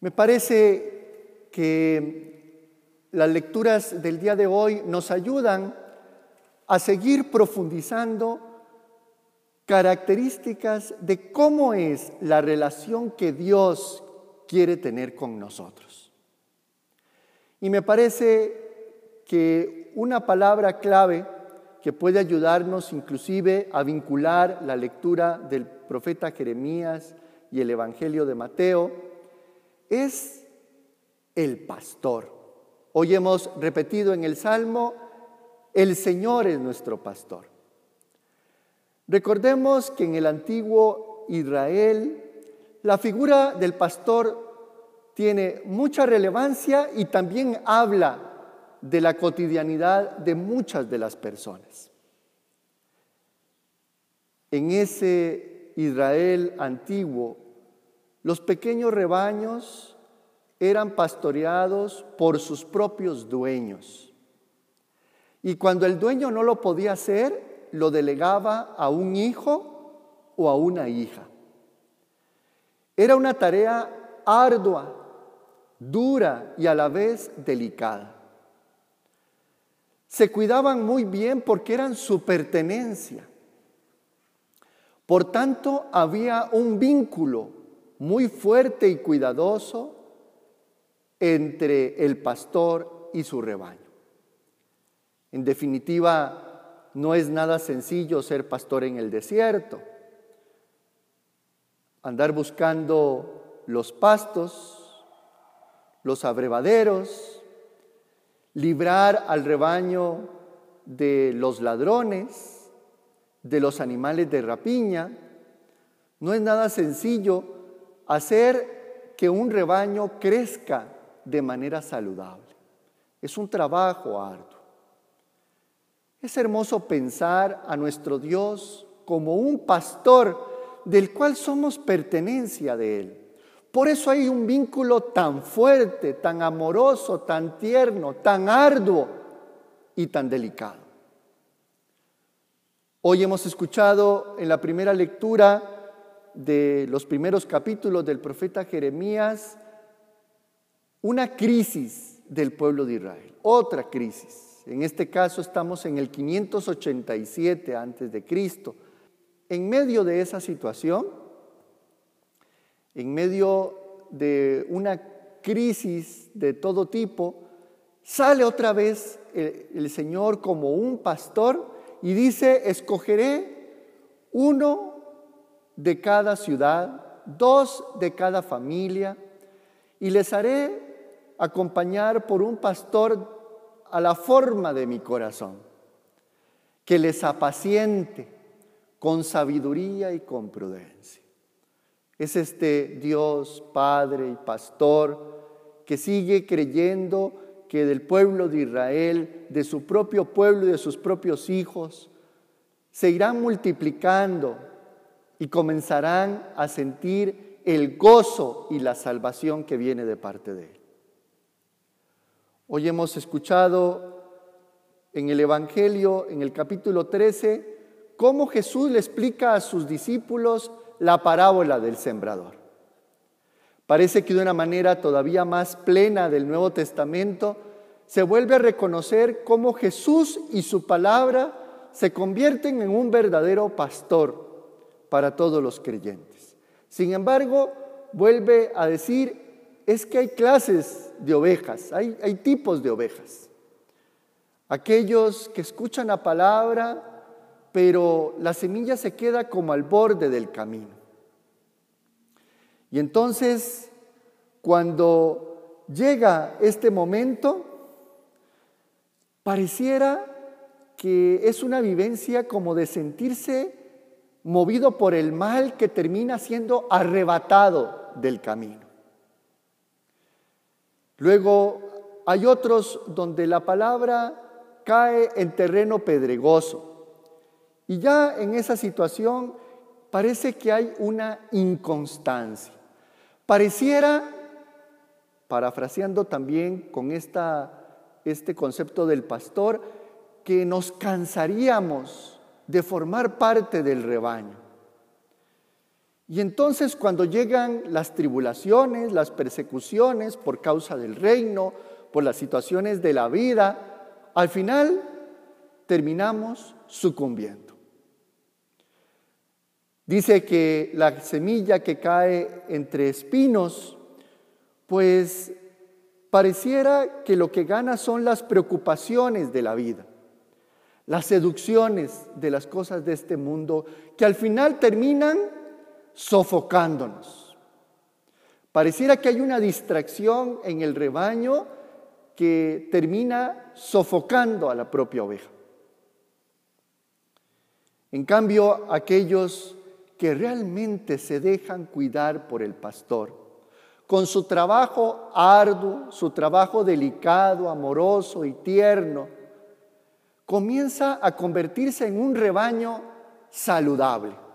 Me parece que las lecturas del día de hoy nos ayudan a seguir profundizando características de cómo es la relación que Dios quiere tener con nosotros. Y me parece que una palabra clave que puede ayudarnos inclusive a vincular la lectura del profeta Jeremías y el Evangelio de Mateo es el pastor. Hoy hemos repetido en el Salmo, el Señor es nuestro pastor. Recordemos que en el antiguo Israel la figura del pastor tiene mucha relevancia y también habla de la cotidianidad de muchas de las personas. En ese Israel antiguo los pequeños rebaños eran pastoreados por sus propios dueños. Y cuando el dueño no lo podía hacer, lo delegaba a un hijo o a una hija. Era una tarea ardua, dura y a la vez delicada. Se cuidaban muy bien porque eran su pertenencia. Por tanto, había un vínculo muy fuerte y cuidadoso entre el pastor y su rebaño. En definitiva, no es nada sencillo ser pastor en el desierto. Andar buscando los pastos, los abrevaderos, librar al rebaño de los ladrones, de los animales de rapiña. No es nada sencillo hacer que un rebaño crezca de manera saludable. Es un trabajo arduo. Es hermoso pensar a nuestro Dios como un pastor del cual somos pertenencia de Él. Por eso hay un vínculo tan fuerte, tan amoroso, tan tierno, tan arduo y tan delicado. Hoy hemos escuchado en la primera lectura de los primeros capítulos del profeta Jeremías una crisis del pueblo de Israel, otra crisis. En este caso estamos en el 587 antes de Cristo. En medio de esa situación, en medio de una crisis de todo tipo, sale otra vez el, el Señor como un pastor y dice, escogeré uno de cada ciudad, dos de cada familia, y les haré acompañar por un pastor a la forma de mi corazón, que les apaciente con sabiduría y con prudencia. Es este Dios, Padre y Pastor, que sigue creyendo que del pueblo de Israel, de su propio pueblo y de sus propios hijos, se irán multiplicando y comenzarán a sentir el gozo y la salvación que viene de parte de Él. Hoy hemos escuchado en el Evangelio, en el capítulo 13, cómo Jesús le explica a sus discípulos la parábola del sembrador. Parece que de una manera todavía más plena del Nuevo Testamento se vuelve a reconocer cómo Jesús y su palabra se convierten en un verdadero pastor para todos los creyentes. Sin embargo, vuelve a decir, es que hay clases de ovejas, hay, tipos de ovejas. Aquellos que escuchan la palabra, pero la semilla se queda como al borde del camino. Y entonces, cuando llega este momento, pareciera que es una vivencia como de sentirse movido por el mal que termina siendo arrebatado del camino. Luego hay otros donde la palabra cae en terreno pedregoso. Y ya en esa situación parece que hay una inconstancia. Pareciera, parafraseando también con esta, este concepto del pastor, que nos cansaríamos de formar parte del rebaño. Y entonces cuando llegan las tribulaciones, las persecuciones por causa del reino, por las situaciones de la vida, al final terminamos sucumbiendo. Dice que la semilla que cae entre espinos, pues pareciera que lo que gana son las preocupaciones de la vida, las seducciones de las cosas de este mundo, que al final terminan sofocándonos. Pareciera que hay una distracción en el rebaño que termina sofocando a la propia oveja. En cambio, aquellos que realmente se dejan cuidar por el pastor, con su trabajo arduo, su trabajo delicado, amoroso y tierno, comienza a convertirse en un rebaño saludable